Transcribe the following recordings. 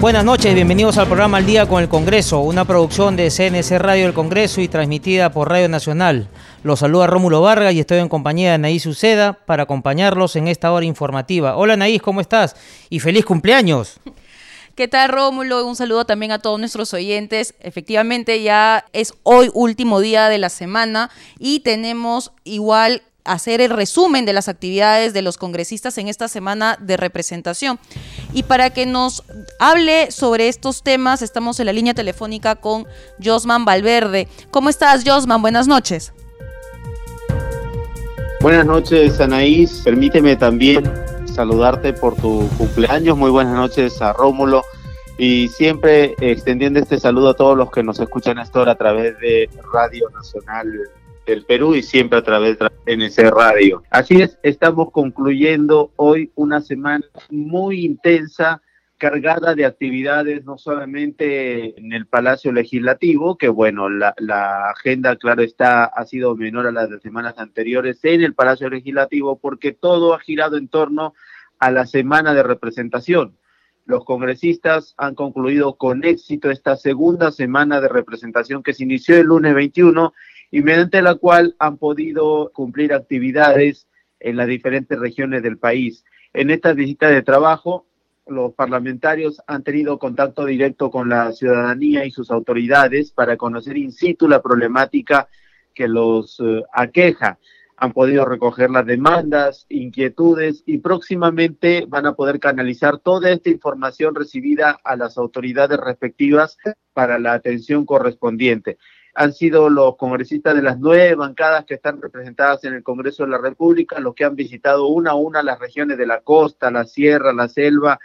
Buenas noches, bienvenidos al programa Al Día con el Congreso, una producción de CNC Radio del Congreso y transmitida por Radio Nacional. Los saluda Rómulo Vargas y estoy en compañía de Anaís Uceda para acompañarlos en esta hora informativa. Hola Anaís, ¿cómo estás? Y feliz cumpleaños. ¿Qué tal, Rómulo? Un saludo también a todos nuestros oyentes. Efectivamente, ya es hoy último día de la semana y tenemos igual hacer el resumen de las actividades de los congresistas en esta semana de representación. Y para que nos hable sobre estos temas, estamos en la línea telefónica con Josman Valverde. ¿Cómo estás, Josman? Buenas noches. Buenas noches, Anaís. Permíteme también saludarte por tu cumpleaños. Muy buenas noches a Rómulo. Y siempre extendiendo este saludo a todos los que nos escuchan a esta hora a través de Radio Nacional del Perú y siempre a través de NC Radio. Así es, estamos concluyendo hoy una semana muy intensa, cargada de actividades, no solamente en el Palacio Legislativo, que bueno, la, la agenda, claro está, ha sido menor a las de semanas anteriores en el Palacio Legislativo, porque todo ha girado en torno a la semana de representación. Los congresistas han concluido con éxito esta segunda semana de representación que se inició el lunes 21 y mediante la cual han podido cumplir actividades en las diferentes regiones del país. En esta visita de trabajo, los parlamentarios han tenido contacto directo con la ciudadanía y sus autoridades para conocer in situ la problemática que los eh, aqueja. Han podido recoger las demandas, inquietudes y próximamente van a poder canalizar toda esta información recibida a las autoridades respectivas para la atención correspondiente han sido los congresistas de las nueve bancadas que están representadas en el Congreso de la República, los que han visitado una a una las regiones de la costa, la sierra, la selva,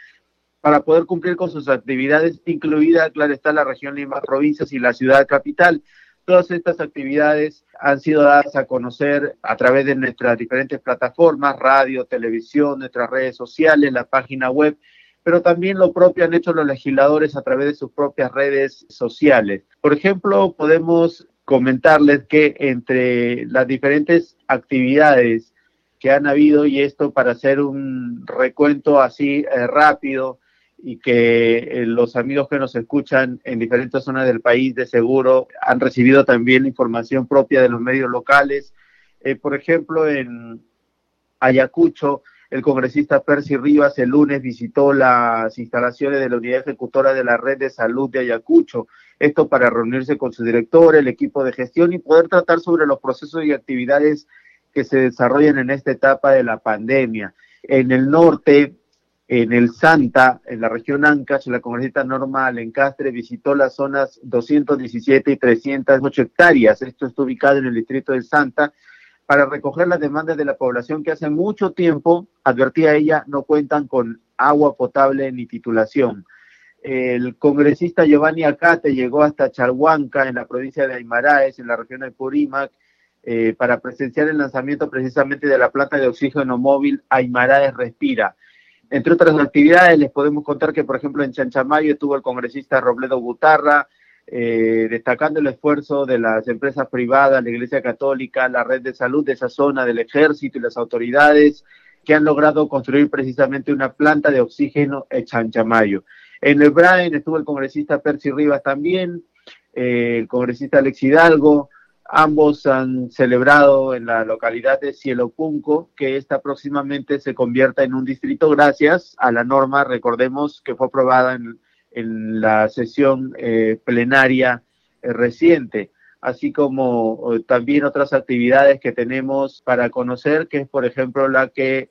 para poder cumplir con sus actividades, incluida, claro está, la región Lima Provincias y la ciudad capital. Todas estas actividades han sido dadas a conocer a través de nuestras diferentes plataformas, radio, televisión, nuestras redes sociales, la página web, pero también lo propio han hecho los legisladores a través de sus propias redes sociales. Por ejemplo, podemos comentarles que entre las diferentes actividades que han habido, y esto para hacer un recuento así eh, rápido, y que eh, los amigos que nos escuchan en diferentes zonas del país de seguro han recibido también información propia de los medios locales. Eh, por ejemplo, en Ayacucho el congresista Percy Rivas el lunes visitó las instalaciones de la unidad ejecutora de la red de salud de Ayacucho, esto para reunirse con su director, el equipo de gestión y poder tratar sobre los procesos y actividades que se desarrollan en esta etapa de la pandemia. En el norte, en el Santa, en la región Ancash, la congresista Norma Alencastre visitó las zonas 217 y 308 hectáreas. Esto está ubicado en el distrito del Santa, para recoger las demandas de la población que hace mucho tiempo, advertía ella, no cuentan con agua potable ni titulación. El congresista Giovanni Acate llegó hasta Charhuanca, en la provincia de Aymaraes, en la región de Purímac, eh, para presenciar el lanzamiento precisamente de la planta de oxígeno móvil Aymaraes Respira. Entre otras actividades, les podemos contar que, por ejemplo, en Chanchamayo estuvo el congresista Robledo Butarra, eh, destacando el esfuerzo de las empresas privadas, la Iglesia Católica, la red de salud de esa zona, del ejército y las autoridades que han logrado construir precisamente una planta de oxígeno en Chanchamayo. En el Brain estuvo el congresista Percy Rivas también, eh, el congresista Alex Hidalgo, ambos han celebrado en la localidad de Cielo Punco que esta próximamente se convierta en un distrito gracias a la norma, recordemos, que fue aprobada en en la sesión eh, plenaria eh, reciente, así como también otras actividades que tenemos para conocer, que es por ejemplo la que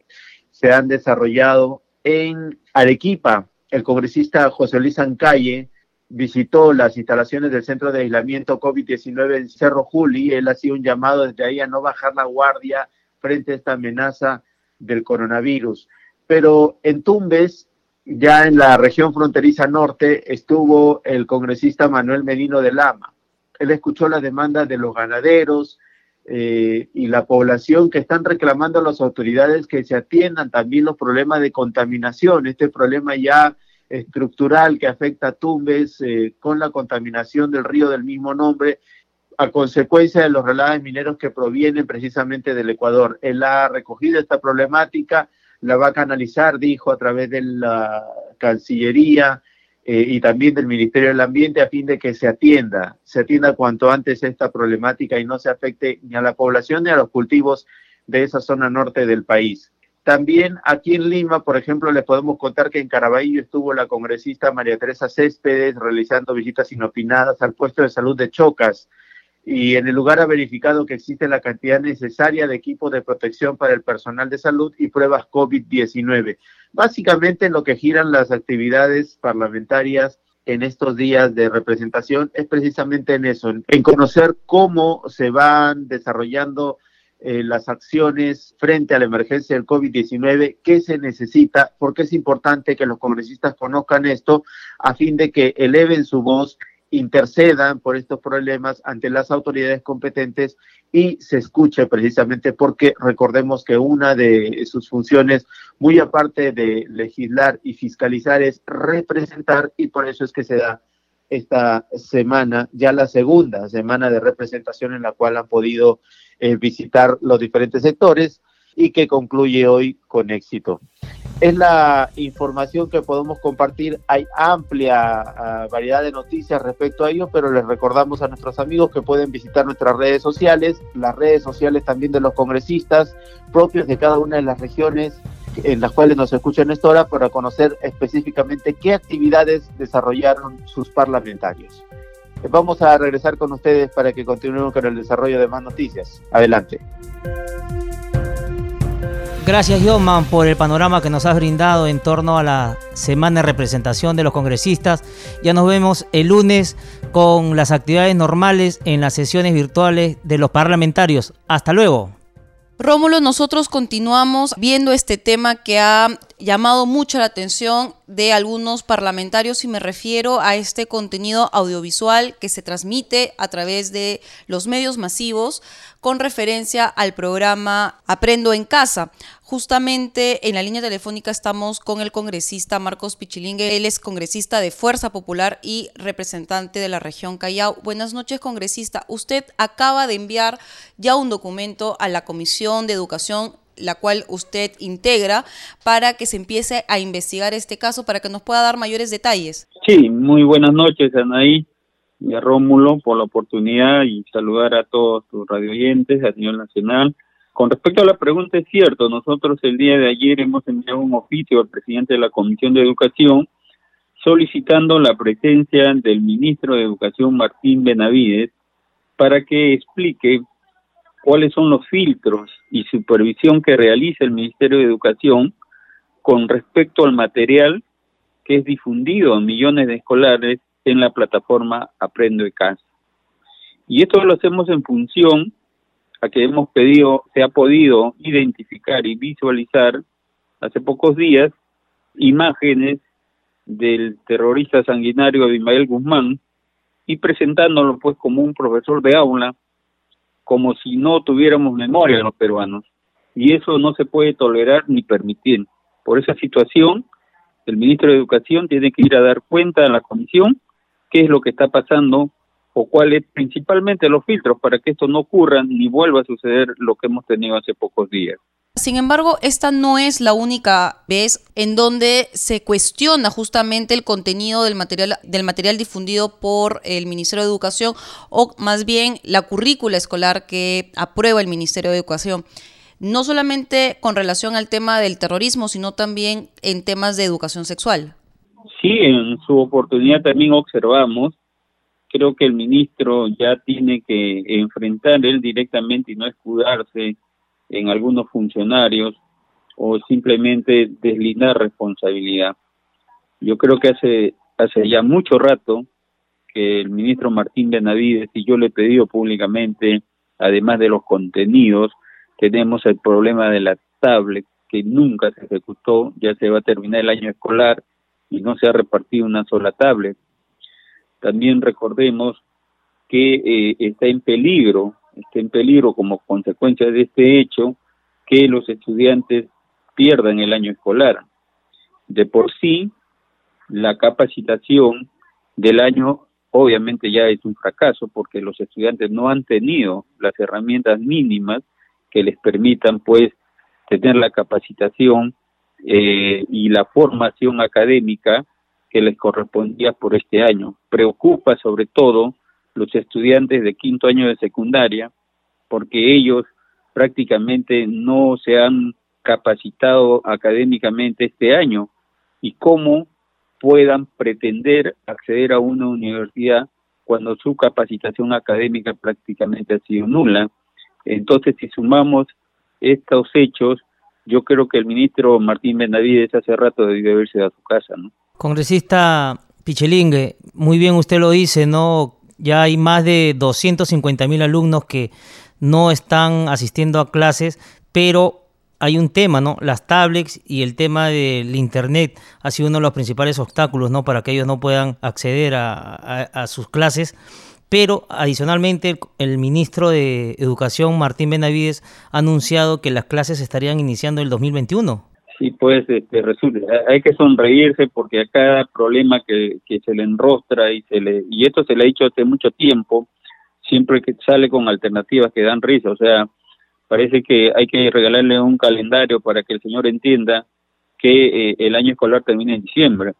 se han desarrollado en Arequipa. El congresista José Luis Ancalle visitó las instalaciones del centro de aislamiento COVID-19 en Cerro Juli. Él hacía un llamado desde ahí a no bajar la guardia frente a esta amenaza del coronavirus. Pero en Tumbes ya en la región fronteriza norte estuvo el congresista Manuel Medino de Lama. Él escuchó las demandas de los ganaderos eh, y la población que están reclamando a las autoridades que se atiendan también los problemas de contaminación, este problema ya estructural que afecta a Tumbes eh, con la contaminación del río del mismo nombre a consecuencia de los relaves mineros que provienen precisamente del Ecuador. Él ha recogido esta problemática, la va a canalizar, dijo, a través de la Cancillería eh, y también del Ministerio del Ambiente a fin de que se atienda, se atienda cuanto antes esta problemática y no se afecte ni a la población ni a los cultivos de esa zona norte del país. También aquí en Lima, por ejemplo, les podemos contar que en Caraballo estuvo la congresista María Teresa Céspedes realizando visitas inopinadas al puesto de salud de Chocas y en el lugar ha verificado que existe la cantidad necesaria de equipos de protección para el personal de salud y pruebas COVID-19. Básicamente lo que giran las actividades parlamentarias en estos días de representación es precisamente en eso, en conocer cómo se van desarrollando eh, las acciones frente a la emergencia del COVID-19, qué se necesita, porque es importante que los congresistas conozcan esto a fin de que eleven su voz, intercedan por estos problemas ante las autoridades competentes y se escuche precisamente porque recordemos que una de sus funciones, muy aparte de legislar y fiscalizar, es representar y por eso es que se da esta semana, ya la segunda semana de representación en la cual han podido eh, visitar los diferentes sectores y que concluye hoy con éxito. Es la información que podemos compartir. Hay amplia ah, variedad de noticias respecto a ello, pero les recordamos a nuestros amigos que pueden visitar nuestras redes sociales, las redes sociales también de los congresistas propios de cada una de las regiones en las cuales nos escuchan esta hora para conocer específicamente qué actividades desarrollaron sus parlamentarios. Vamos a regresar con ustedes para que continuemos con el desarrollo de más noticias. Adelante. Gracias, Yoman, por el panorama que nos has brindado en torno a la semana de representación de los congresistas. Ya nos vemos el lunes con las actividades normales en las sesiones virtuales de los parlamentarios. Hasta luego. Rómulo, nosotros continuamos viendo este tema que ha llamado mucho la atención de algunos parlamentarios y me refiero a este contenido audiovisual que se transmite a través de los medios masivos con referencia al programa Aprendo en Casa. Justamente en la línea telefónica estamos con el congresista Marcos Pichilingue. Él es congresista de Fuerza Popular y representante de la región Callao. Buenas noches, congresista. Usted acaba de enviar ya un documento a la Comisión de Educación la cual usted integra para que se empiece a investigar este caso para que nos pueda dar mayores detalles. Sí, muy buenas noches, Anaí y a Rómulo por la oportunidad y saludar a todos tus radioyentes a nivel nacional. Con respecto a la pregunta, es cierto, nosotros el día de ayer hemos enviado un oficio al presidente de la Comisión de Educación solicitando la presencia del ministro de Educación, Martín Benavides, para que explique cuáles son los filtros y supervisión que realiza el Ministerio de Educación con respecto al material que es difundido a millones de escolares en la plataforma Aprendo de Casa. Y esto lo hacemos en función a que hemos pedido, se ha podido identificar y visualizar hace pocos días imágenes del terrorista sanguinario Abimael Guzmán y presentándolo pues como un profesor de aula, como si no tuviéramos memoria los peruanos. Y eso no se puede tolerar ni permitir. Por esa situación, el ministro de Educación tiene que ir a dar cuenta a la comisión qué es lo que está pasando o cuáles principalmente los filtros para que esto no ocurra ni vuelva a suceder lo que hemos tenido hace pocos días. Sin embargo, esta no es la única vez en donde se cuestiona justamente el contenido del material, del material difundido por el Ministerio de Educación o más bien la currícula escolar que aprueba el Ministerio de Educación. No solamente con relación al tema del terrorismo, sino también en temas de educación sexual. Sí, en su oportunidad también observamos, creo que el ministro ya tiene que enfrentar él directamente y no escudarse en algunos funcionarios o simplemente deslindar responsabilidad. Yo creo que hace, hace ya mucho rato que el ministro Martín Benavides y yo le he pedido públicamente, además de los contenidos, tenemos el problema de la tablet que nunca se ejecutó, ya se va a terminar el año escolar y no se ha repartido una sola tablet. También recordemos que eh, está en peligro, está en peligro como consecuencia de este hecho que los estudiantes pierdan el año escolar. De por sí, la capacitación del año obviamente ya es un fracaso porque los estudiantes no han tenido las herramientas mínimas que les permitan pues tener la capacitación eh, y la formación académica que les correspondía por este año. Preocupa sobre todo los estudiantes de quinto año de secundaria porque ellos prácticamente no se han capacitado académicamente este año y cómo puedan pretender acceder a una universidad cuando su capacitación académica prácticamente ha sido nula. Entonces, si sumamos estos hechos, yo creo que el ministro Martín Benavides hace rato debió haberse a su casa, ¿no? Congresista Pichelingue, muy bien usted lo dice, ¿no? Ya hay más de 250 mil alumnos que no están asistiendo a clases, pero hay un tema, ¿no? Las tablets y el tema del Internet ha sido uno de los principales obstáculos, ¿no? Para que ellos no puedan acceder a, sus clases. Pero adicionalmente el, ministro de Educación, Martín Benavides, ha anunciado que las clases estarían iniciando el 2021. Sí, pues este, resulta, hay que sonreírse porque a cada problema que, que se le enrostra y se le y esto se le ha dicho hace mucho tiempo, siempre que sale con alternativas que dan risa, o sea, parece que hay que regalarle un calendario para que el señor entienda que eh, el año escolar termina en diciembre.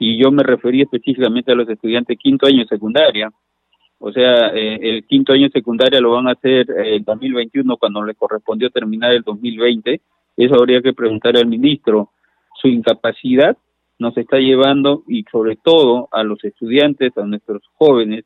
Y yo me referí específicamente a los estudiantes quinto año de secundaria. O sea, eh, el quinto año de secundaria lo van a hacer eh, el 2021 cuando le correspondió terminar el 2020. Eso habría que preguntar al ministro. Su incapacidad nos está llevando y sobre todo a los estudiantes, a nuestros jóvenes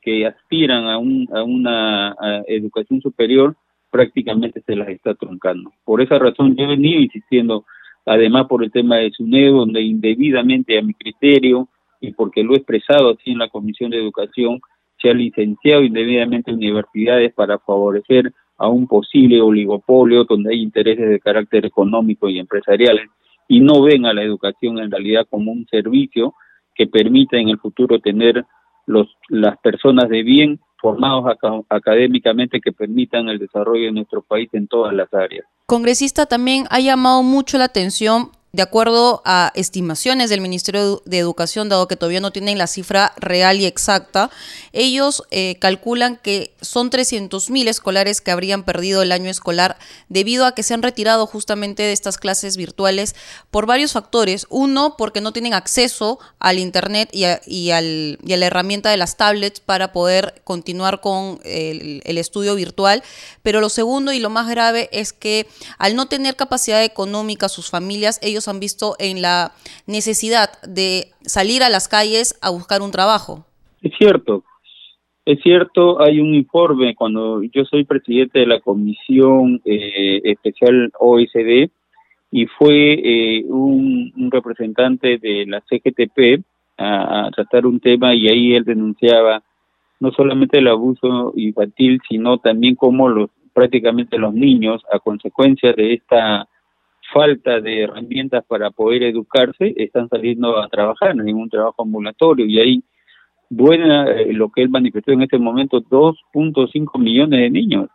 que aspiran a, un, a una educación superior, prácticamente se las está truncando. Por esa razón yo he venido insistiendo, además por el tema de SUNED, donde indebidamente a mi criterio y porque lo he expresado así en la Comisión de Educación, se ha licenciado indebidamente universidades para favorecer a un posible oligopolio donde hay intereses de carácter económico y empresariales y no ven a la educación en realidad como un servicio que permita en el futuro tener los, las personas de bien formados académicamente que permitan el desarrollo de nuestro país en todas las áreas. Congresista, también ha llamado mucho la atención de acuerdo a estimaciones del Ministerio de Educación, dado que todavía no tienen la cifra real y exacta, ellos eh, calculan que son 300.000 escolares que habrían perdido el año escolar debido a que se han retirado justamente de estas clases virtuales por varios factores. Uno, porque no tienen acceso al Internet y a, al, y la herramienta de las tablets para poder continuar con el, el estudio virtual. Pero lo segundo y lo más grave es que al no tener capacidad económica sus familias, ellos han visto en la necesidad de salir a las calles a buscar un trabajo. Es cierto, es cierto, hay un informe, cuando yo soy presidente de la Comisión eh, Especial OECD, y fue eh, un, representante de la CGTP a, tratar un tema y ahí él denunciaba no solamente el abuso infantil, sino también cómo los prácticamente los niños, a consecuencia de esta falta de herramientas para poder educarse, están saliendo a trabajar en un trabajo ambulatorio. Y ahí buena eh, lo que él manifestó en este momento 2.5 millones de niños.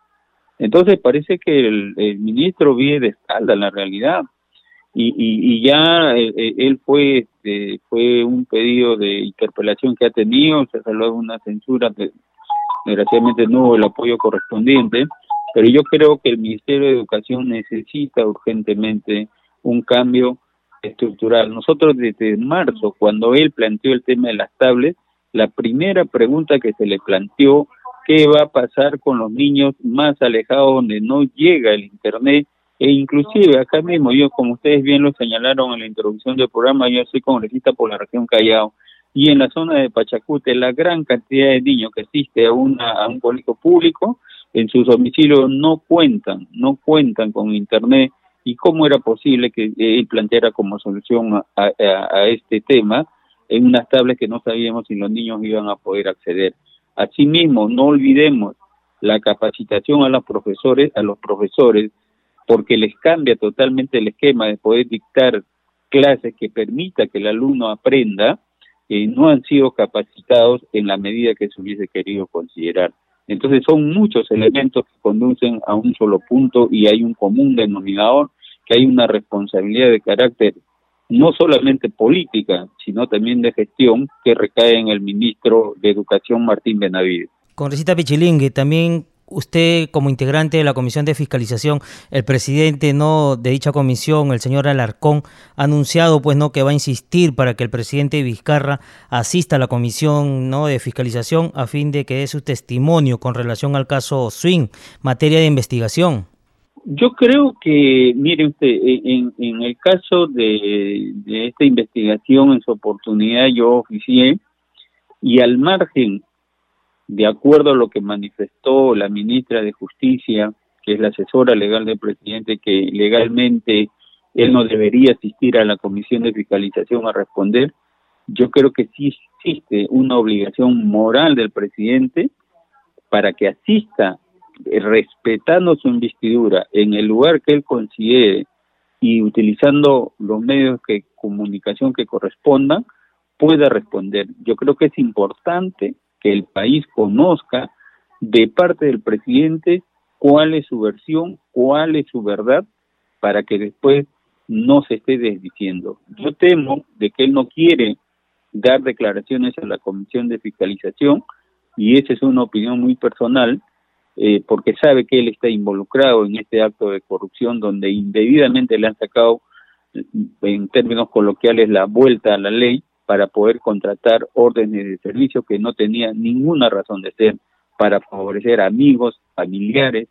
Entonces parece que el, ministro vive de espalda en la realidad. Y, y, ya eh, eh, él fue este, fue un pedido de interpelación que ha tenido, se salió una censura, desgraciadamente no hubo el apoyo correspondiente pero yo creo que el Ministerio de Educación necesita urgentemente un cambio estructural. Nosotros desde marzo, cuando él planteó el tema de las tablets, la primera pregunta que se le planteó, ¿qué va a pasar con los niños más alejados donde no llega el Internet? E inclusive acá mismo, yo como ustedes bien lo señalaron en la introducción del programa, yo soy congresista por la región Callao, y en la zona de Pachacute la gran cantidad de niños que asiste a, una, a un colegio público en sus domicilios no cuentan, no cuentan con Internet y cómo era posible que él planteara como solución a, este tema en unas tablas que no sabíamos si los niños iban a poder acceder. Asimismo, no olvidemos la capacitación a los profesores, a los profesores, porque les cambia totalmente el esquema de poder dictar clases que permita que el alumno aprenda, eh, no han sido capacitados en la medida que se hubiese querido considerar. Entonces son muchos elementos que conducen a un solo punto y hay un común denominador, que hay una responsabilidad de carácter no solamente política, sino también de gestión que recae en el ministro de Educación Martín Benavides. Congresista Pichilingue, también usted como integrante de la Comisión de Fiscalización, el presidente no de dicha comisión, el señor Alarcón, ha anunciado pues no que va a insistir para que el presidente Vizcarra asista a la Comisión no de Fiscalización a fin de que dé su testimonio con relación al caso Swing, materia de investigación. Yo creo que, mire usted, en, en el caso de, de esta investigación, en su oportunidad yo oficié y al margen de acuerdo a lo que manifestó la ministra de Justicia, que es la asesora legal del presidente, que legalmente él no debería asistir a la comisión de fiscalización a responder, yo creo que sí existe una obligación moral del presidente para que asista eh, respetando su investidura en el lugar que él considere y utilizando los medios de comunicación que correspondan, pueda responder. Yo creo que es importante que el país conozca de parte del presidente cuál es su versión, cuál es su verdad, para que después no se esté desdiciendo. Yo temo de que él no quiere dar declaraciones a la Comisión de Fiscalización y esa es una opinión muy personal eh, porque sabe que él está involucrado en este acto de corrupción donde indebidamente le han sacado en términos coloquiales la vuelta a la ley para poder contratar órdenes de servicio que no tenían ninguna razón de ser para favorecer amigos, familiares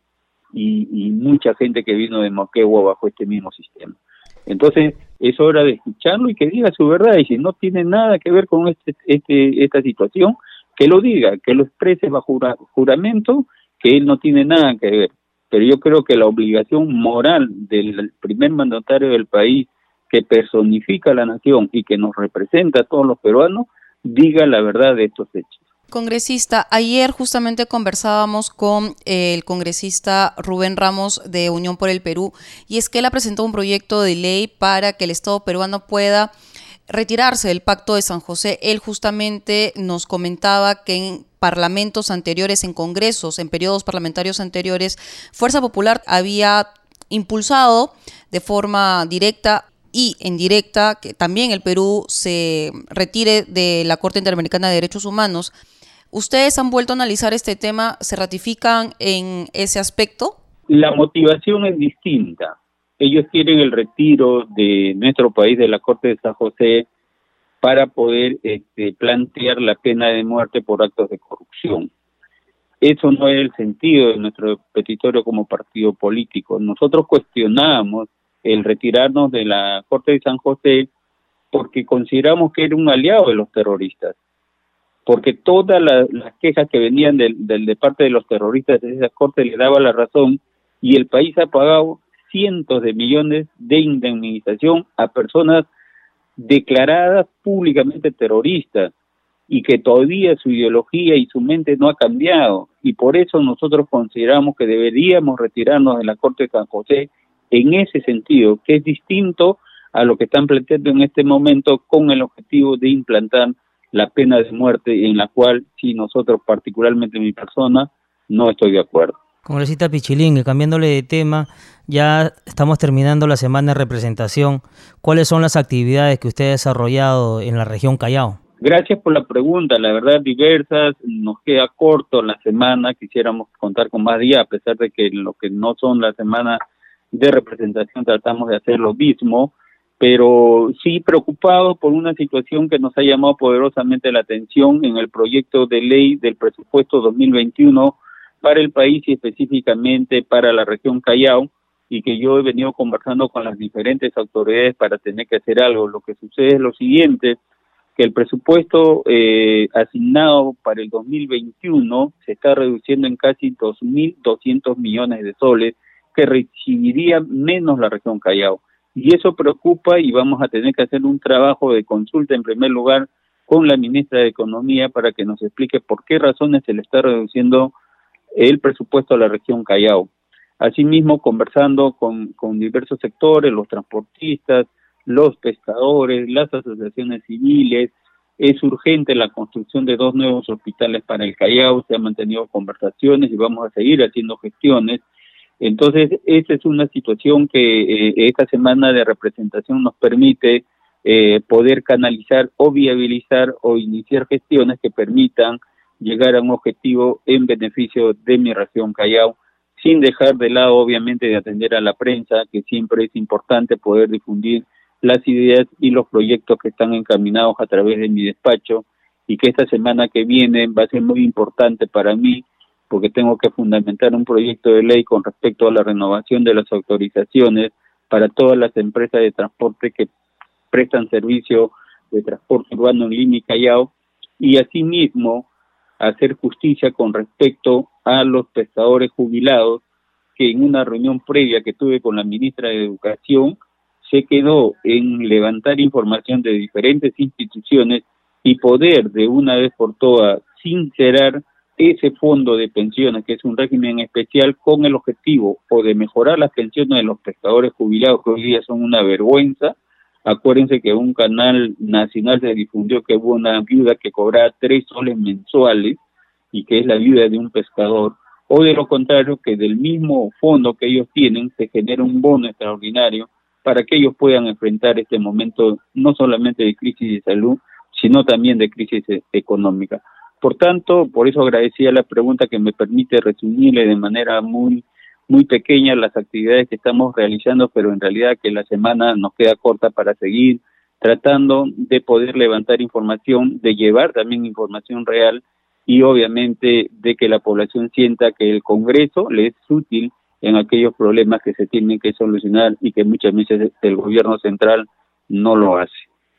y, mucha gente que vino de Moquegua bajo este mismo sistema. Entonces, es hora de escucharlo y que diga su verdad. Y si no tiene nada que ver con este, este, esta situación, que lo diga, que lo exprese bajo juramento, que él no tiene nada que ver. Pero yo creo que la obligación moral del primer mandatario del país que personifica a la nación y que nos representa a todos los peruanos, diga la verdad de estos hechos. Congresista, ayer justamente conversábamos con el congresista Rubén Ramos de Unión por el Perú y es que él ha presentado un proyecto de ley para que el Estado peruano pueda retirarse del Pacto de San José. Él justamente nos comentaba que en parlamentos anteriores, en congresos, en periodos parlamentarios anteriores, Fuerza Popular había impulsado de forma directa y en directa que también el Perú se retire de la Corte Interamericana de Derechos Humanos. ¿Ustedes han vuelto a analizar este tema? ¿Se ratifican en ese aspecto? La motivación es distinta. Ellos quieren el retiro de nuestro país de la Corte de San José para poder este, plantear la pena de muerte por actos de corrupción. Eso no es el sentido de nuestro petitorio como partido político. Nosotros cuestionamos el retirarnos de la Corte de San José porque consideramos que era un aliado de los terroristas, porque todas las, quejas que venían del, de parte de los terroristas de esa Corte le daba la razón y el país ha pagado cientos de millones de indemnización a personas declaradas públicamente terroristas y que todavía su ideología y su mente no ha cambiado. Y por eso nosotros consideramos que deberíamos retirarnos de la Corte de San José en ese sentido, que es distinto a lo que están planteando en este momento con el objetivo de implantar la pena de muerte en la cual, si nosotros, particularmente mi persona, no estoy de acuerdo. Congresista Pichilingue, cambiándole de tema, ya estamos terminando la semana de representación. ¿Cuáles son las actividades que usted ha desarrollado en la región Callao? Gracias por la pregunta, la verdad diversas, nos queda corto la semana, quisiéramos contar con más días, a pesar de que lo que no son la semana de representación tratamos de hacer lo mismo, pero sí preocupado por una situación que nos ha llamado poderosamente la atención en el proyecto de ley del presupuesto 2021 para el país y específicamente para la región Callao y que yo he venido conversando con las diferentes autoridades para tener que hacer algo. Lo que sucede es lo siguiente, que el presupuesto eh, asignado para el 2021 se está reduciendo en casi 2.200 millones de soles, que recibiría menos la región Callao. Y eso preocupa y vamos a tener que hacer un trabajo de consulta en primer lugar con la ministra de Economía para que nos explique por qué razones se le está reduciendo el presupuesto a la región Callao. Asimismo, conversando con, diversos sectores, los transportistas, los pescadores, las asociaciones civiles. Es urgente la construcción de dos nuevos hospitales para el Callao, se han mantenido conversaciones y vamos a seguir haciendo gestiones. Entonces, esa es una situación que eh, esta semana de representación nos permite eh, poder canalizar o viabilizar o iniciar gestiones que permitan llegar a un objetivo en beneficio de mi región Callao, sin dejar de lado obviamente de atender a la prensa, que siempre es importante poder difundir las ideas y los proyectos que están encaminados a través de mi despacho y que esta semana que viene va a ser muy importante para mí porque tengo que fundamentar un proyecto de ley con respecto a la renovación de las autorizaciones para todas las empresas de transporte que prestan servicio de transporte urbano en Lima y Callao y asimismo hacer justicia con respecto a los pescadores jubilados que en una reunión previa que tuve con la ministra de Educación se quedó en levantar información de diferentes instituciones y poder de una vez por todas sincerar ese fondo de pensiones, que es un régimen especial, con el objetivo o de mejorar las pensiones de los pescadores jubilados, que hoy día son una vergüenza, Acuérdense que un canal nacional se difundió que hubo una viuda que cobraba tres soles mensuales y que es la viuda de un pescador, o de lo contrario, que del mismo fondo que ellos tienen se genera un bono extraordinario para que ellos puedan enfrentar este momento no solamente de crisis de salud, sino también de crisis e-, económica. Por tanto, por eso agradecía la pregunta que me permite resumirle de manera muy muy pequeñas las actividades que estamos realizando, pero en realidad que la semana nos queda corta para seguir tratando de poder levantar información, de llevar también información real y obviamente de que la población sienta que el Congreso le es útil en aquellos problemas que se tienen que solucionar y que muchas veces el gobierno central no lo hace.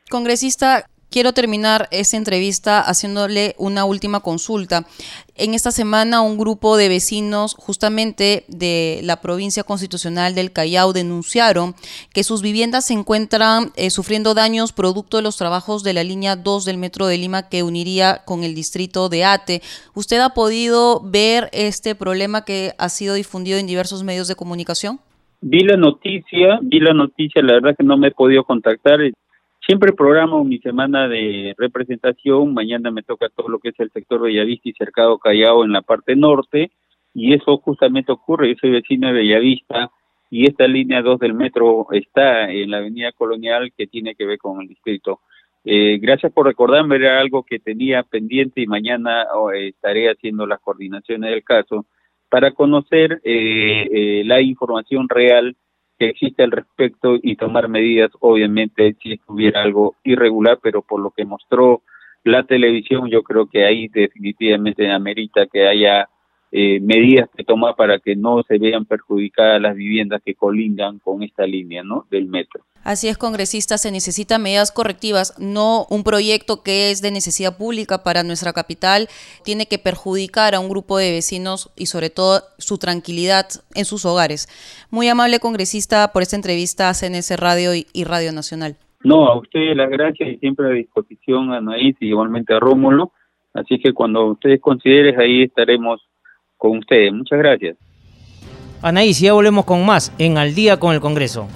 Congresista, quiero terminar esta entrevista haciéndole una última consulta. En esta semana un grupo de vecinos justamente de la provincia constitucional del Callao denunciaron que sus viviendas se encuentran eh, sufriendo daños producto de los trabajos de la línea 2 del Metro de Lima que uniría con el distrito de Ate. ¿Usted ha podido ver este problema que ha sido difundido en diversos medios de comunicación? Vi la noticia, vi la noticia, la verdad que no me he podido contactar, Siempre programo mi semana de representación, mañana me toca todo lo que es el sector Bellavista y Cercado Callao en la parte norte, y eso justamente ocurre, yo soy vecino de Bellavista, y esta línea 2 del metro está en la avenida Colonial que tiene que ver con el distrito. Eh, gracias por recordarme, era algo que tenía pendiente y mañana oh, estaré haciendo las coordinaciones del caso para conocer eh, eh, la información real que existe al respecto y tomar medidas, obviamente, si hubiera algo irregular, pero por lo que mostró la televisión, yo creo que ahí definitivamente amerita que haya eh, medidas que tomar para que no se vean perjudicadas las viviendas que colindan con esta línea ¿no? del metro. Así es, congresista, se necesitan medidas correctivas, no un proyecto que es de necesidad pública para nuestra capital, tiene que perjudicar a un grupo de vecinos y sobre todo su tranquilidad en sus hogares. Muy amable congresista por esta entrevista a CNS Radio y, Radio Nacional. No, a ustedes las gracias y siempre a disposición a Anaís y igualmente a Rómulo. Así que cuando ustedes consideren, ahí estaremos con ustedes. Muchas gracias. Anaís, ya volvemos con más en Al día con el Congreso.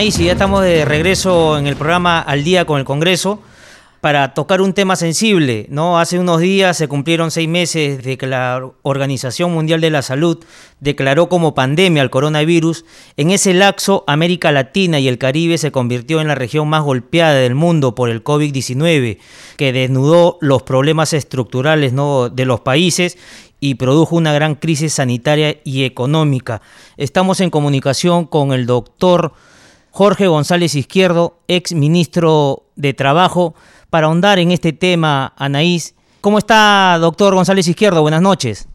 Anaís, ya estamos de regreso en el programa Al Día con el Congreso para tocar un tema sensible. ¿no? Hace unos días se cumplieron seis meses de que la Organización Mundial de la Salud declaró como pandemia el coronavirus. En ese laxo, América Latina y el Caribe se convirtió en la región más golpeada del mundo por el COVID-19, que desnudó los problemas estructurales ¿no? de los países y produjo una gran crisis sanitaria y económica. Estamos en comunicación con el doctor Jorge González Izquierdo, ex ministro de Trabajo, para ahondar en este tema, Anaís. ¿Cómo está, doctor González Izquierdo? Buenas noches.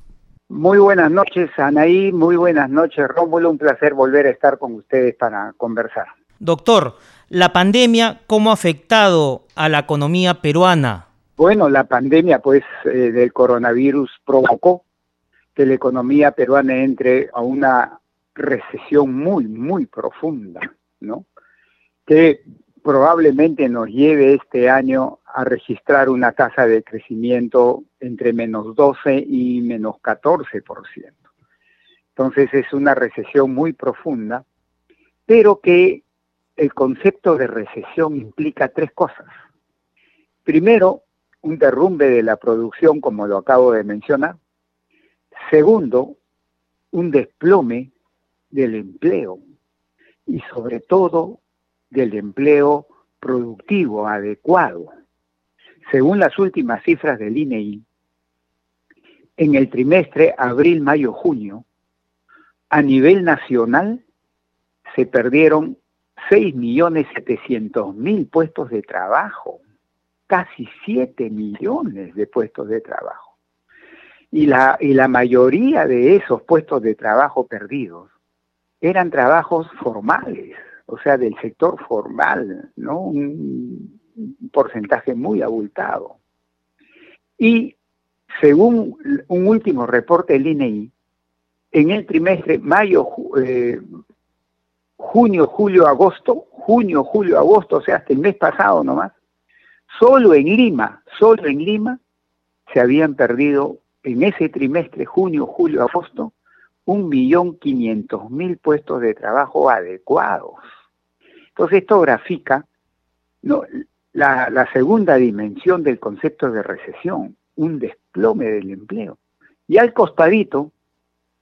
Muy buenas noches, Anaí. Muy buenas noches, Rómulo. Un placer volver a estar con ustedes para conversar. Doctor, la pandemia, ¿cómo ha afectado a la economía peruana? Bueno, la pandemia pues eh, del coronavirus provocó que la economía peruana entre a una recesión muy, muy profunda, Que probablemente nos lleve este año a registrar una tasa de crecimiento entre menos 12 y menos 14%. Entonces es una recesión muy profunda, pero que el concepto de recesión implica tres cosas. Primero, un derrumbe de la producción, como lo acabo de mencionar. Segundo, un desplome del empleo y sobre todo del empleo productivo adecuado. Según las últimas cifras del INEI, e en el trimestre abril, mayo, junio, a nivel nacional se perdieron 6.700.000 puestos de trabajo, casi 7 millones de puestos de trabajo. Y la, y la mayoría de esos puestos de trabajo perdidos eran trabajos formales, o sea, del sector formal, ¿no? Un porcentaje muy abultado. Y según un último reporte del INEI, en el trimestre mayo, eh, junio, julio, agosto, junio, julio, agosto, o sea, hasta el mes pasado nomás, solo en Lima, solo en Lima, se habían perdido en ese trimestre, junio, julio, agosto, un millón quinientos mil puestos de trabajo adecuados. Entonces esto grafica la, segunda dimensión del concepto de recesión, un desplome del empleo. Y al costadito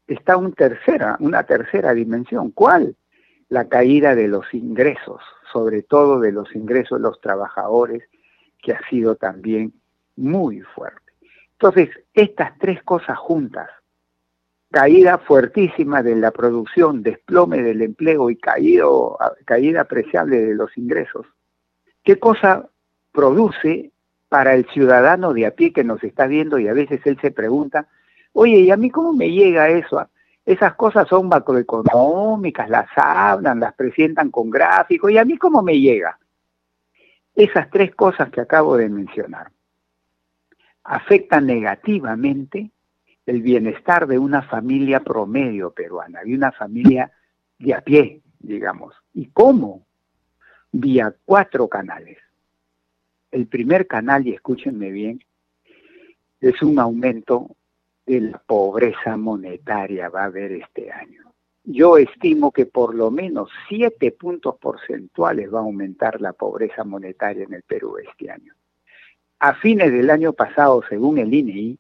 está una tercera dimensión. ¿Cuál? La caída de los ingresos, sobre todo de los ingresos de los trabajadores, que ha sido también muy fuerte. Entonces, estas tres cosas juntas caída fuertísima de la producción, desplome del empleo y caída apreciable de los ingresos, ¿qué cosa produce para el ciudadano de a pie que nos está viendo y a veces él se pregunta, oye, ¿y a mí cómo me llega eso? Esas cosas son macroeconómicas, las hablan, las presentan con gráficos, ¿y a mí cómo me llega? Esas tres cosas que acabo de mencionar afectan negativamente el bienestar de una familia promedio peruana, de una familia de a pie, digamos. ¿Y cómo? Vía cuatro canales. El primer canal, y escúchenme bien, es un aumento de la pobreza monetaria va a haber este año. Yo estimo que por lo menos siete puntos porcentuales va a aumentar la pobreza monetaria en el Perú este año. A fines del año pasado, según el INEI,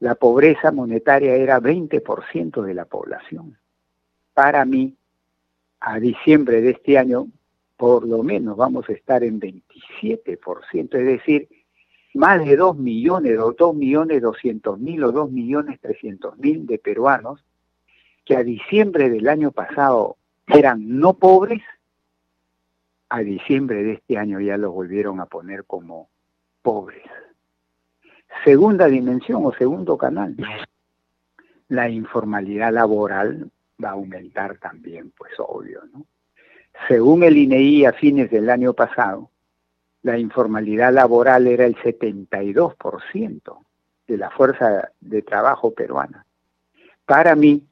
la pobreza monetaria era 20% de la población. Para mí, a diciembre de este año, por lo menos vamos a estar en 27%, es decir, más de 2 millones o 2 millones 200 mil o 2 millones 300 mil de peruanos que a diciembre del año pasado eran no pobres, a diciembre de este año ya los volvieron a poner como pobres segunda dimensión o segundo canal. La informalidad laboral va a aumentar también, pues obvio, ¿no? Según el INEI a fines del año pasado, la informalidad laboral era el 72% de la fuerza de trabajo peruana. Para mí,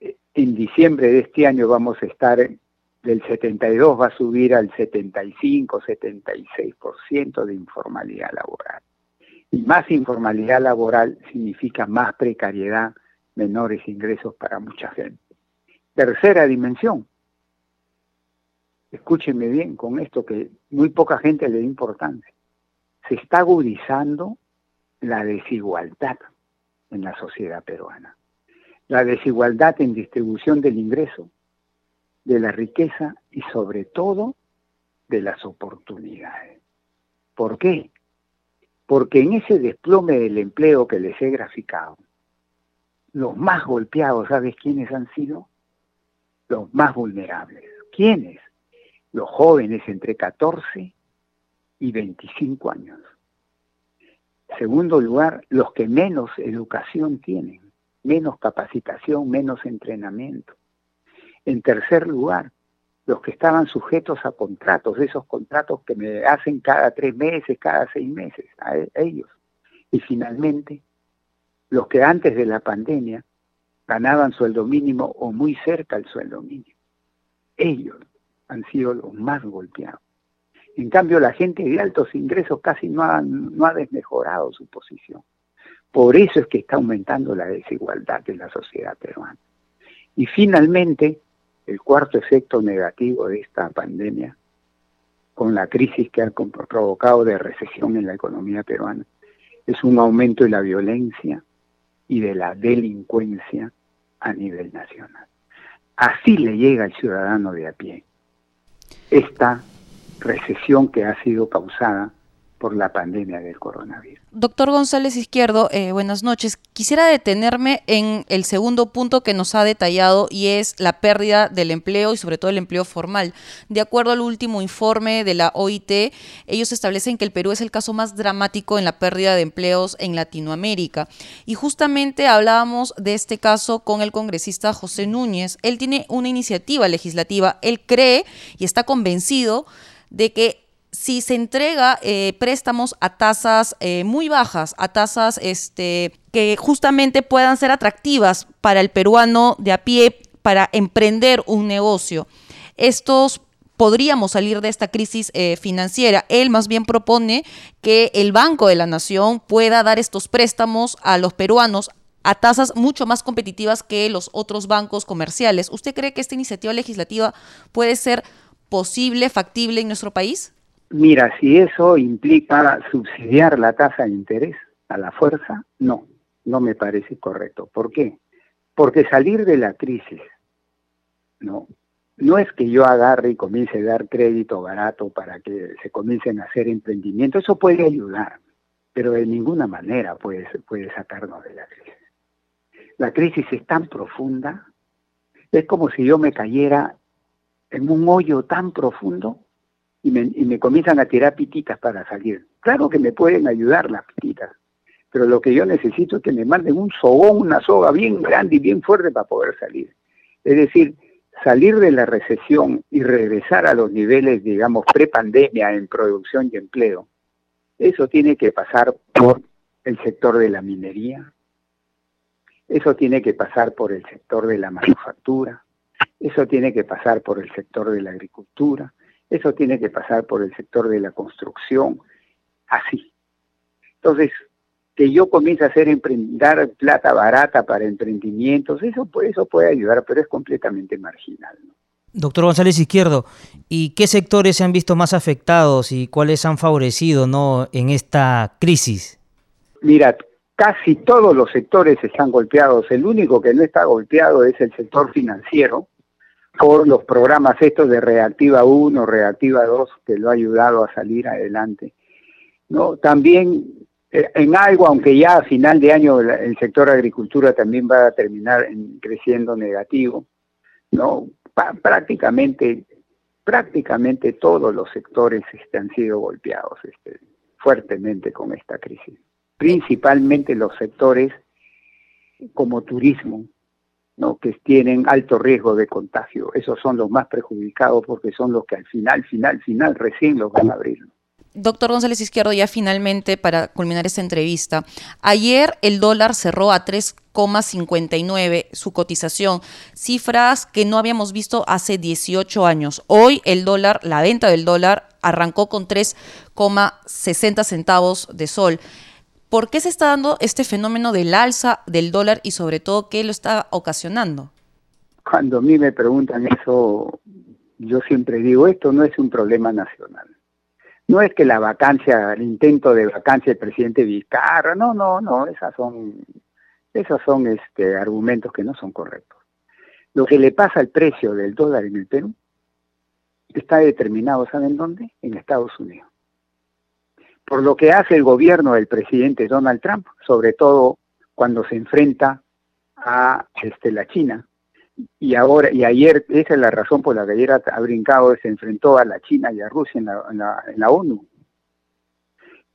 en diciembre de este año vamos a estar del 72 va a subir al 75, 76% de informalidad laboral. Y más informalidad laboral significa más precariedad, menores ingresos para mucha gente. Tercera dimensión. Escúchenme bien con esto que muy poca gente le da importancia. Se está agudizando la desigualdad en la sociedad peruana. La desigualdad en distribución del ingreso, de la riqueza y sobre todo de las oportunidades. ¿Por qué? Porque en ese desplome del empleo que les he graficado, los más golpeados, ¿sabes quiénes han sido? Los más vulnerables. ¿Quiénes? Los jóvenes entre 14 y 25 años. Segundo lugar, los que menos educación tienen, menos capacitación, menos entrenamiento. En tercer lugar, los que estaban sujetos a contratos, esos contratos que me hacen cada tres meses, cada seis meses, e, ellos. Y finalmente, los que antes de la pandemia ganaban sueldo mínimo o muy cerca al sueldo mínimo. Ellos han sido los más golpeados. En cambio, la gente de altos ingresos casi no ha, no ha desmejorado su posición. Por eso es que está aumentando la desigualdad en la sociedad peruana. Y finalmente, el cuarto efecto negativo de esta pandemia, con la crisis que ha provocado de recesión en la economía peruana, es un aumento de la violencia y de la delincuencia a nivel nacional. Así le llega al ciudadano de a pie esta recesión que ha sido causada por la pandemia del coronavirus. Doctor González Izquierdo, eh, buenas noches. Quisiera detenerme en el segundo punto que nos ha detallado y es la pérdida del empleo y sobre todo el empleo formal. De acuerdo al último informe de la OIT, ellos establecen que el Perú es el caso más dramático en la pérdida de empleos en Latinoamérica. Y justamente hablábamos de este caso con el congresista José Núñez. Él tiene una iniciativa legislativa, él cree y está convencido de que si se entrega eh, préstamos a tasas eh, muy bajas, a tasas este, que justamente puedan ser atractivas para el peruano de a pie para emprender un negocio. Estos podríamos salir de esta crisis eh, financiera. Él más bien propone que el Banco de la Nación pueda dar estos préstamos a los peruanos a tasas mucho más competitivas que los otros bancos comerciales. ¿Usted cree que esta iniciativa legislativa puede ser posible, factible en nuestro país? Mira, si eso implica subsidiar la tasa de interés a la fuerza, no, no me parece correcto. ¿Por qué? Porque salir de la crisis, no, no es que yo agarre y comience a dar crédito barato para que se comiencen a hacer emprendimientos, eso puede ayudar, pero de ninguna manera puede, puede sacarnos de la crisis. La crisis es tan profunda, es como si yo me cayera en un hoyo tan profundo y me, comienzan a tirar pititas para salir. Claro que me pueden ayudar las pititas, pero lo que yo necesito es que me manden un sogón, una soga bien grande y bien fuerte para poder salir. Es decir, salir de la recesión y regresar a los niveles, digamos, pre-pandemia en producción y empleo, eso tiene que pasar por el sector de la minería, eso tiene que pasar por el sector de la manufactura, eso tiene que pasar por el sector de la agricultura, eso tiene que pasar por el sector de la construcción, así. Entonces, que yo comience a hacer dar plata barata para emprendimientos, eso, eso puede ayudar, pero es completamente marginal. Doctor González Izquierdo, ¿y qué sectores se han visto más afectados y cuáles han favorecido ¿no? en esta crisis? Mira, casi todos los sectores están golpeados. El único que no está golpeado es el sector financiero, por los programas estos de Reactiva 1, Reactiva 2, que lo ha ayudado a salir adelante. ¿no? También eh, en algo, aunque ya a final de año el sector agricultura también va a terminar creciendo negativo, ¿no? prácticamente, prácticamente todos los sectores han sido golpeados este, fuertemente con esta crisis. Principalmente los sectores como turismo, ¿no? que tienen alto riesgo de contagio. Esos son los más perjudicados porque son los que al final, final, final recién los van a abrir. Doctor González Izquierdo, ya finalmente para culminar esta entrevista, ayer el dólar cerró a 3,59 su cotización, cifras que no habíamos visto hace 18 años. Hoy el dólar, la venta del dólar arrancó con 3,60 centavos de sol. ¿Por qué se está dando este fenómeno del alza del dólar y sobre todo qué lo está ocasionando? Cuando a mí me preguntan eso, yo siempre digo, esto no es un problema nacional. No es que la vacancia, el intento de vacancia del presidente Vizcarra, no, no, no, esas son, esos son este, argumentos que no son correctos. Lo que le pasa al precio del dólar en el Perú está determinado, ¿saben dónde? En Estados Unidos por lo que hace el gobierno del presidente Donald Trump, sobre todo cuando se enfrenta a este, la China. Y ahora y ayer, esa es la razón por la que ayer ha, brincado, se enfrentó a la China y a Rusia en la, en la, ONU.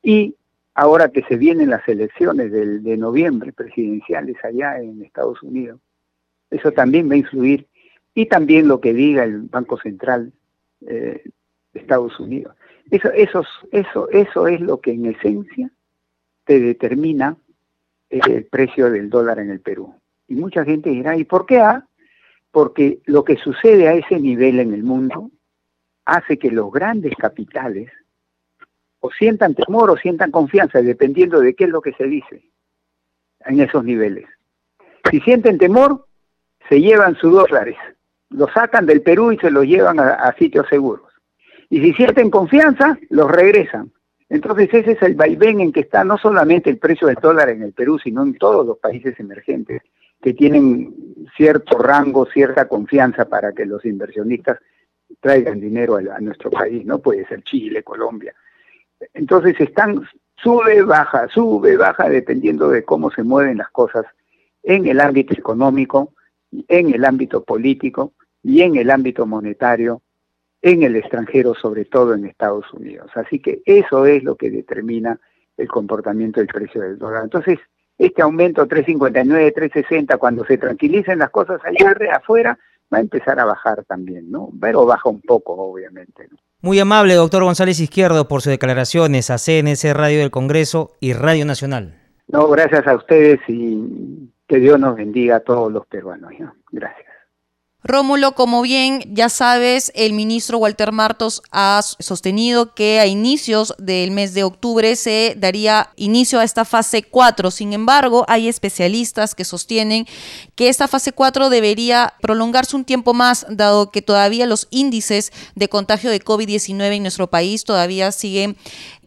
Y ahora que se vienen las elecciones del, de noviembre presidenciales allá en Estados Unidos, eso también va a influir y también lo que diga el Banco Central eh, de Estados Unidos. Eso, eso, eso, eso es lo que en esencia te determina el precio del dólar en el Perú. Y mucha gente dirá, ¿y por qué? Ah? Porque lo que sucede a ese nivel en el mundo hace que los grandes capitales o sientan temor o sientan confianza, dependiendo de qué es lo que se dice en esos niveles. Si sienten temor, se llevan sus dólares, los sacan del Perú y se los llevan a, sitios seguros. Y si sienten confianza, los regresan. Entonces ese es el vaivén en que está no solamente el precio del dólar en el Perú, sino en todos los países emergentes que tienen cierto rango, cierta confianza para que los inversionistas traigan dinero a, a nuestro país, ¿no? Puede ser Chile, Colombia. Entonces están, sube, baja, sube, baja, dependiendo de cómo se mueven las cosas en el ámbito económico, en el ámbito político y en el ámbito monetario, en el extranjero, sobre todo en Estados Unidos. Así que eso es lo que determina el comportamiento del precio del dólar. Entonces, este aumento 359, 360, cuando se tranquilicen las cosas allá afuera, va a empezar a bajar también, ¿no? Pero baja un poco, obviamente. Muy amable, doctor González Izquierdo, por sus declaraciones a CNC Radio del Congreso y Radio Nacional. No, gracias a ustedes y que Dios nos bendiga a todos los peruanos. Gracias. Rómulo, como bien ya sabes, el ministro Walter Martos ha sostenido que a inicios del mes de octubre se daría inicio a esta fase 4. Sin embargo, hay especialistas que sostienen que esta fase 4 debería prolongarse un tiempo más, dado que todavía los índices de contagio de COVID-19 en nuestro país todavía siguen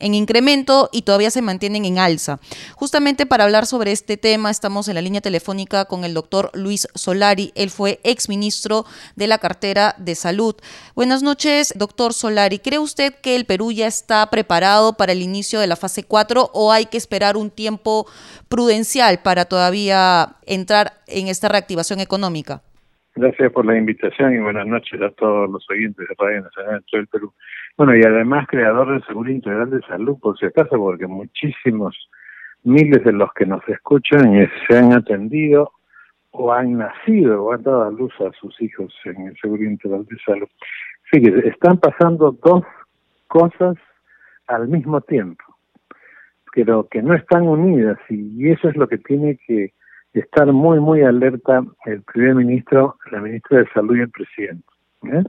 en incremento y todavía se mantienen en alza. Justamente para hablar sobre este tema estamos en la línea telefónica con el doctor Luis Solari. Él fue ex de la cartera de salud. Buenas noches, doctor Solari. ¿Cree usted que el Perú ya está preparado para el inicio de la fase 4 o hay que esperar un tiempo prudencial para todavía entrar en esta reactivación económica? Gracias por la invitación y buenas noches a todos los oyentes de Radio Nacional del Perú. Bueno, y además creador del Seguro Integral de Salud, por si acaso, porque muchísimos, miles de los que nos escuchan se han atendido o han nacido o han dado a luz a sus hijos en el Seguro Integral de Salud. Fíjese, están pasando dos cosas al mismo tiempo, pero que no están unidas y eso es lo que tiene que estar muy, muy alerta el primer ministro, la ministra de Salud y el presidente. ¿eh?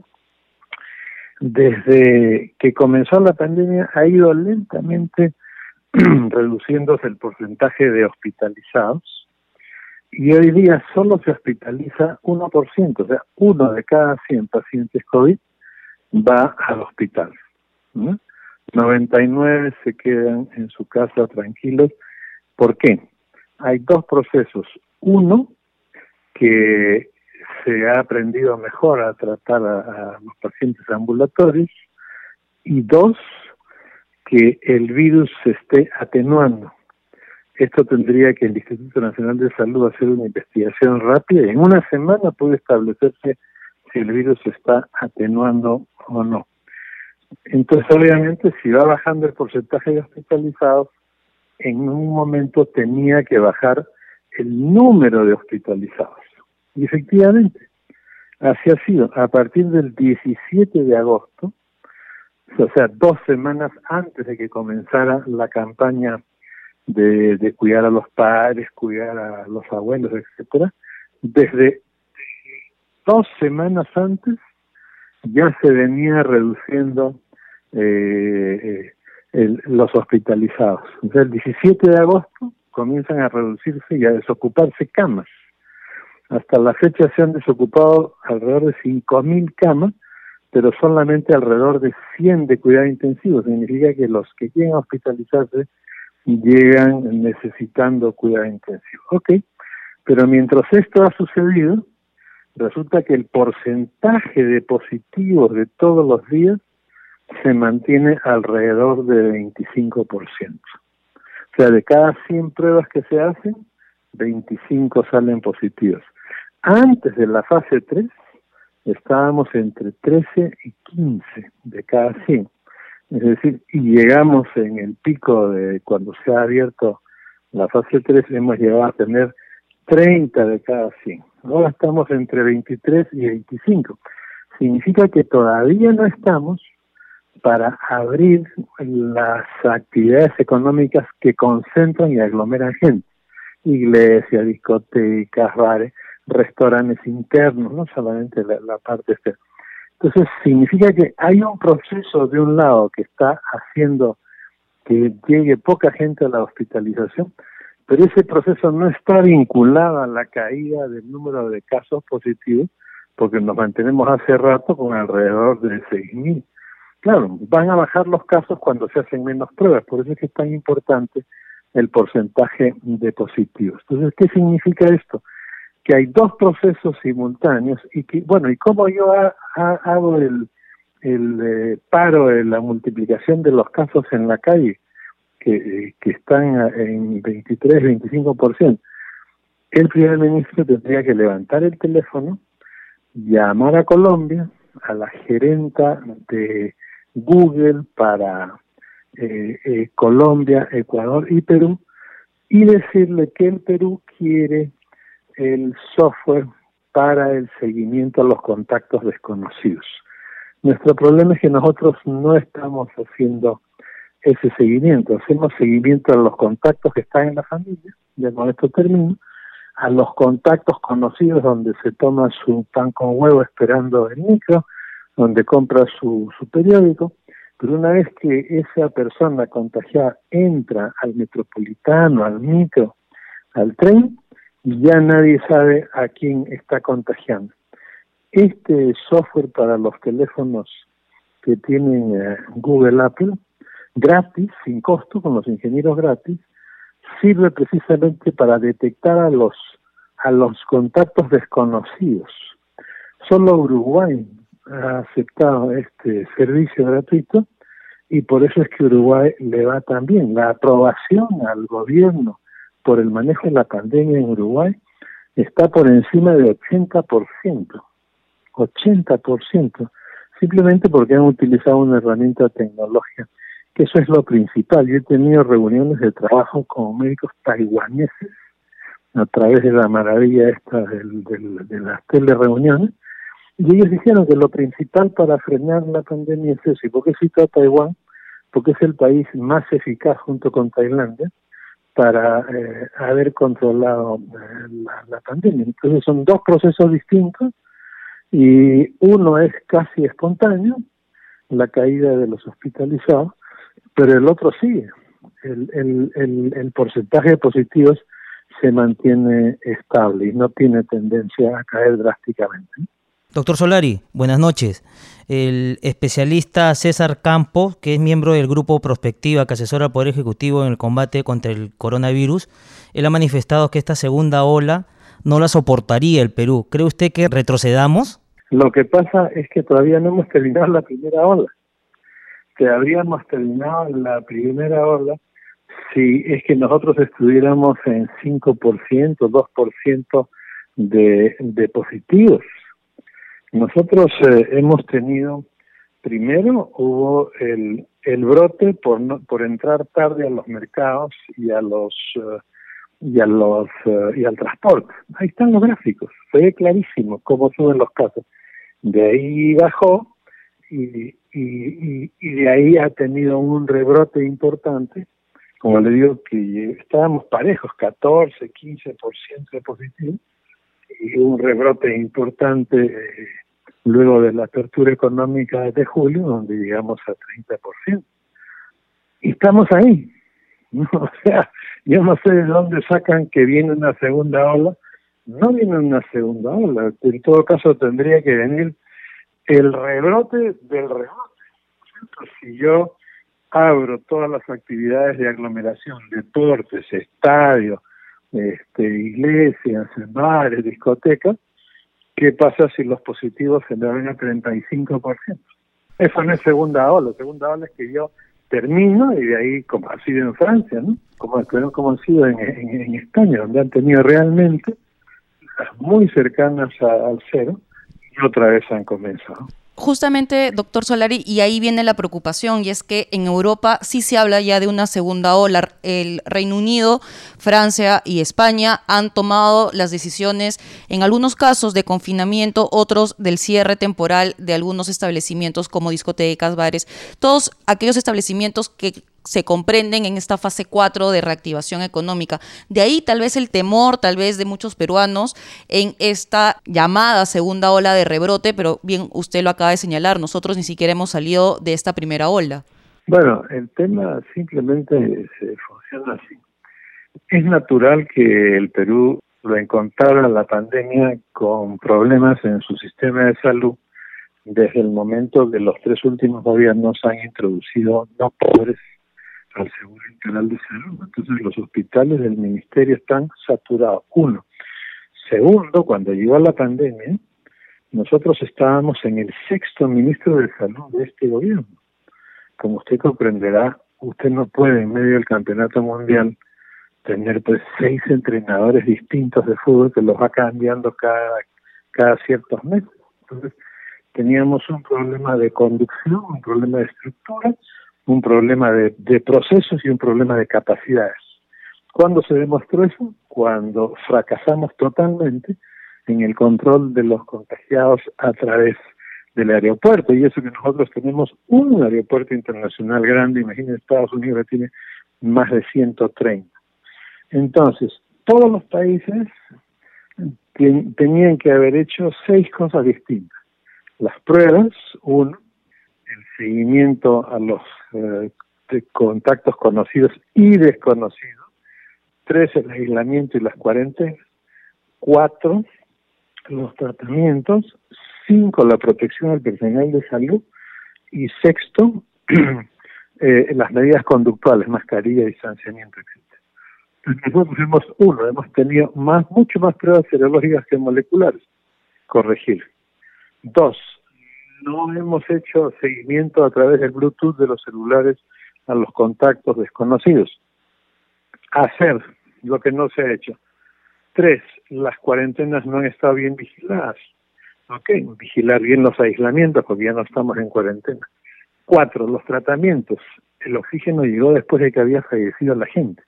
desde que comenzó la pandemia ha ido lentamente reduciéndose el porcentaje de hospitalizados y hoy día solo se hospitaliza 1%, o sea, uno de cada 100 pacientes COVID va al hospital. 99 se quedan en su casa tranquilos. ¿Por qué? Hay dos procesos. Uno, que se ha aprendido mejor a tratar a, los pacientes ambulatorios y dos, que el virus se esté atenuando. Esto tendría que el Instituto Nacional de Salud hacer una investigación rápida y en una semana puede establecerse si el virus se está atenuando o no. Entonces, obviamente, si va bajando el porcentaje de hospitalizados, en un momento tenía que bajar el número de hospitalizados. Y efectivamente, así ha sido. A partir del 17 de agosto, o sea, dos semanas antes de que comenzara la campaña de, de cuidar a los padres, cuidar a los abuelos, etcétera, desde dos semanas antes ya se venía reduciendo eh, eh los hospitalizados. O el 17 de agosto comienzan a reducirse y a desocuparse camas. Hasta la fecha se han desocupado alrededor de 5.000 camas, pero solamente alrededor de 100 de cuidado intensivo. Significa que los que quieren hospitalizarse llegan necesitando cuidado intensivo. Ok, pero mientras esto ha sucedido, resulta que el porcentaje de positivos de todos los días se mantiene alrededor de 25%. O sea, de cada 100 pruebas que se hacen, 25 salen positivos. Antes de la fase 3 estábamos entre 13 y 15 de cada 100. Es decir, y llegamos en el pico de cuando se ha abierto la fase 3, hemos llegado a tener 30 de cada 100. Ahora estamos entre 23 y 25. Significa que todavía no estamos para abrir las actividades económicas que concentran y aglomeran gente. Iglesias, discotecas, bares, restaurantes internos, no solamente la, parte externa. Entonces, significa que hay un proceso de un lado que está haciendo que llegue poca gente a la hospitalización, pero ese proceso no está vinculado a la caída del número de casos positivos, porque nos mantenemos hace rato con alrededor de 6.000. Claro, van a bajar los casos cuando se hacen menos pruebas, por eso es que es tan importante el porcentaje de positivos. Entonces, ¿qué significa esto? Que hay dos procesos simultáneos y que, bueno, ¿y cómo yo hago el, el eh, paro de la multiplicación de los casos en la calle? que, están en 23, 25%, el primer ministro tendría que levantar el teléfono, llamar a Colombia, a la gerenta de Google para eh, eh, Colombia, Ecuador y Perú, y decirle que el Perú quiere el software para el seguimiento a los contactos desconocidos. Nuestro problema es que nosotros no estamos haciendo ese seguimiento. Hacemos seguimiento a los contactos que están en la familia, ya con esto termino, a los contactos conocidos donde se toma su pan con huevo esperando el micro, donde compra su, su periódico, pero una vez que esa persona contagiada entra al metropolitano, al micro, al tren, ya nadie sabe a quién está contagiando. Este software para los teléfonos que tienen eh, Google Apple gratis, sin costo, con los ingenieros gratis, sirve precisamente para detectar a los a los contactos desconocidos. Solo Uruguay ha aceptado este servicio gratuito y por eso es que Uruguay le va también. La aprobación al gobierno por el manejo de la pandemia en Uruguay está por encima del 80%. 80%, simplemente porque han utilizado una herramienta tecnológica que eso es lo principal. Yo he tenido reuniones de trabajo con médicos taiwaneses a través de la maravilla esta del, de las telereuniones, y ellos dijeron que lo principal para frenar la pandemia es eso. ¿Y por qué cito a Taiwán? Porque es el país más eficaz junto con Tailandia para eh, haber controlado eh, la, pandemia. Entonces son dos procesos distintos y uno es casi espontáneo, la caída de los hospitalizados, pero el otro sigue. El, el, el, el porcentaje de positivos se mantiene estable y no tiene tendencia a caer drásticamente. Doctor Solari, buenas noches. El especialista César Campos, que es miembro del grupo Prospectiva que asesora al Poder Ejecutivo en el combate contra el coronavirus, él ha manifestado que esta segunda ola no la soportaría el Perú. ¿Cree usted que retrocedamos? Lo que pasa es que todavía no hemos terminado la primera ola que habríamos terminado la primera ola si es que nosotros estuviéramos en 5%, 2% de, de positivos. Nosotros eh, hemos tenido, primero hubo el, el brote por, no, por entrar tarde a los mercados y a los uh, y a los uh, y al transporte. Ahí están los gráficos, fue clarísimo cómo suben los casos. De ahí bajó y, y, y, de ahí ha tenido un rebrote importante. Como le digo, que estábamos parejos, 14, 15% de positivo, y un rebrote importante eh, luego de la apertura económica de julio, donde llegamos a 30%. Y estamos ahí. O sea, yo no sé de dónde sacan que viene una segunda ola. No viene una segunda ola. En todo caso, tendría que venir el rebrote del rebrote. Si yo abro todas las actividades de aglomeración, deportes, estadios, este, iglesias, bares, discotecas, ¿qué pasa si los positivos se me ven a 35%? Eso no es segunda ola, segunda ola es que yo termino y de ahí, como ha sido en Francia, ¿no? Como, como ha sido en, España, donde han tenido realmente muy cercanas al cero, y otra vez han comenzado. Justamente, doctor Solari, y ahí viene la preocupación, y es que en Europa sí se habla ya de una segunda ola. El Reino Unido, Francia y España han tomado las decisiones, en algunos casos de confinamiento, otros del cierre temporal de algunos establecimientos como discotecas, bares, todos aquellos establecimientos que se comprenden en esta fase 4 de reactivación económica. De ahí tal vez el temor, tal vez de muchos peruanos en esta llamada segunda ola de rebrote, pero bien usted lo acaba de señalar, nosotros ni siquiera hemos salido de esta primera ola. Bueno, el tema simplemente se funciona así. Es natural que el Perú lo encontrara la pandemia con problemas en su sistema de salud desde el momento que los tres últimos gobiernos han introducido no pobres al Seguro Integral de Salud. Entonces los hospitales del ministerio están saturados. Uno. Segundo, cuando llegó la pandemia, nosotros estábamos en el sexto ministro de Salud de este gobierno. Como usted comprenderá, usted no puede en medio del campeonato mundial tener pues seis entrenadores distintos de fútbol que los va cambiando cada, cada ciertos meses. Entonces, teníamos un problema de conducción, un problema de estructura un problema de, procesos y un problema de capacidades. ¿Cuándo se demostró eso? Cuando fracasamos totalmente en el control de los contagiados a través del aeropuerto. Y eso que nosotros tenemos un aeropuerto internacional grande, imagínense Estados Unidos tiene más de 130. Entonces, todos los países tenían que haber hecho seis cosas distintas. Las pruebas, uno, el seguimiento a los eh, contactos conocidos y desconocidos. Tres, el aislamiento y las cuarentenas. Cuatro, los tratamientos. Cinco, la protección al personal de salud. Y sexto, eh, las medidas conductuales, mascarilla, distanciamiento, etc. nosotros hemos, uno, hemos tenido más, mucho más pruebas serológicas que moleculares. Corregir. Dos, no hemos hecho seguimiento a través del Bluetooth de los celulares a los contactos desconocidos. Hacer lo que no se ha hecho. Tres, las cuarentenas no han estado bien vigiladas. Ok, vigilar bien los aislamientos porque ya no estamos en cuarentena. Cuatro, los tratamientos. El oxígeno llegó después de que había fallecido la gente.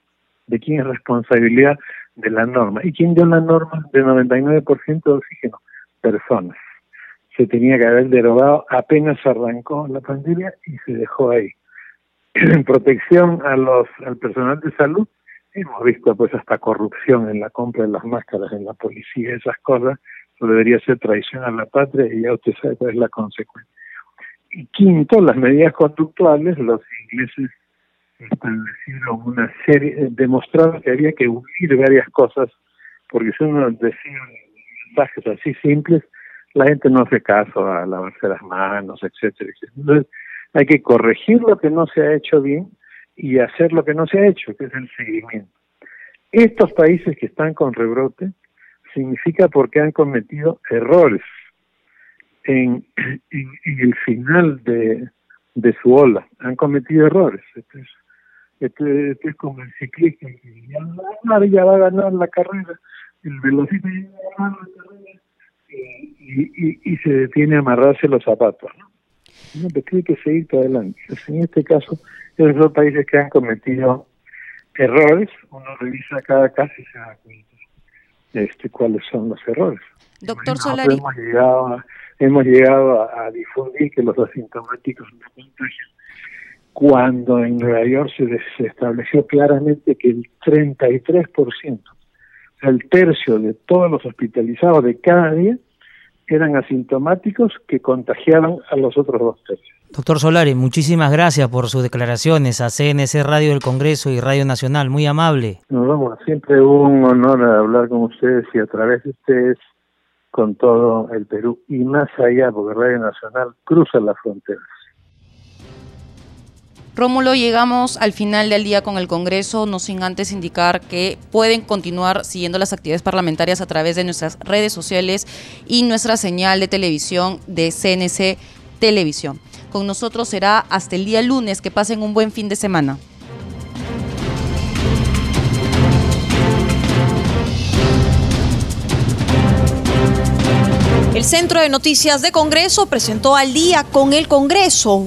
¿De quién es responsabilidad? De la norma. ¿Y quién dio la norma de 99% de oxígeno? Personas se tenía que haber derogado apenas arrancó la pandemia y se dejó ahí. En protección a los al personal de salud, hemos visto pues hasta corrupción en la compra de las máscaras en la policía, esas cosas, eso debería ser traición a la patria y ya usted sabe cuál es la consecuencia. Y quinto, las medidas conductuales, los ingleses establecieron una serie, eh, demostraron que había que unir varias cosas, porque si uno decía mensajes así simples, la gente no hace caso a lavarse las manos, etcétera, etcétera. Entonces, hay que corregir lo que no se ha hecho bien y hacer lo que no se ha hecho, que es el seguimiento. Estos países que están con rebrote significa porque han cometido errores en, en, el final de, su ola, han cometido errores. Esto es, es como el ciclista que ya, ya va a ganar la carrera, el velocista ya va a ganar la carrera y, y, se detiene a amarrarse los zapatos. ¿no? Uno tiene que seguir para adelante. En este caso, esos son países que han cometido errores, uno revisa cada caso y se da cuenta este, cuáles son los errores. Doctor Solari. Hemos llegado, a, hemos llegado a, difundir que los asintomáticos no contagian cuando en Nueva York se, se estableció claramente que el 33% el tercio de todos los hospitalizados de cada día eran asintomáticos que contagiaban a los otros dos tercios. Doctor Solari, muchísimas gracias por sus declaraciones a CNC Radio del Congreso y Radio Nacional, muy amable. Nos vamos, siempre un honor hablar con ustedes y a través de ustedes con todo el Perú y más allá, porque Radio Nacional cruza las fronteras. Rómulo, llegamos al final del día con el Congreso, no sin antes indicar que pueden continuar siguiendo las actividades parlamentarias a través de nuestras redes sociales y nuestra señal de televisión de CNC Televisión. Con nosotros será hasta el día lunes. Que pasen un buen fin de semana. El Centro de Noticias de Congreso presentó al día con el Congreso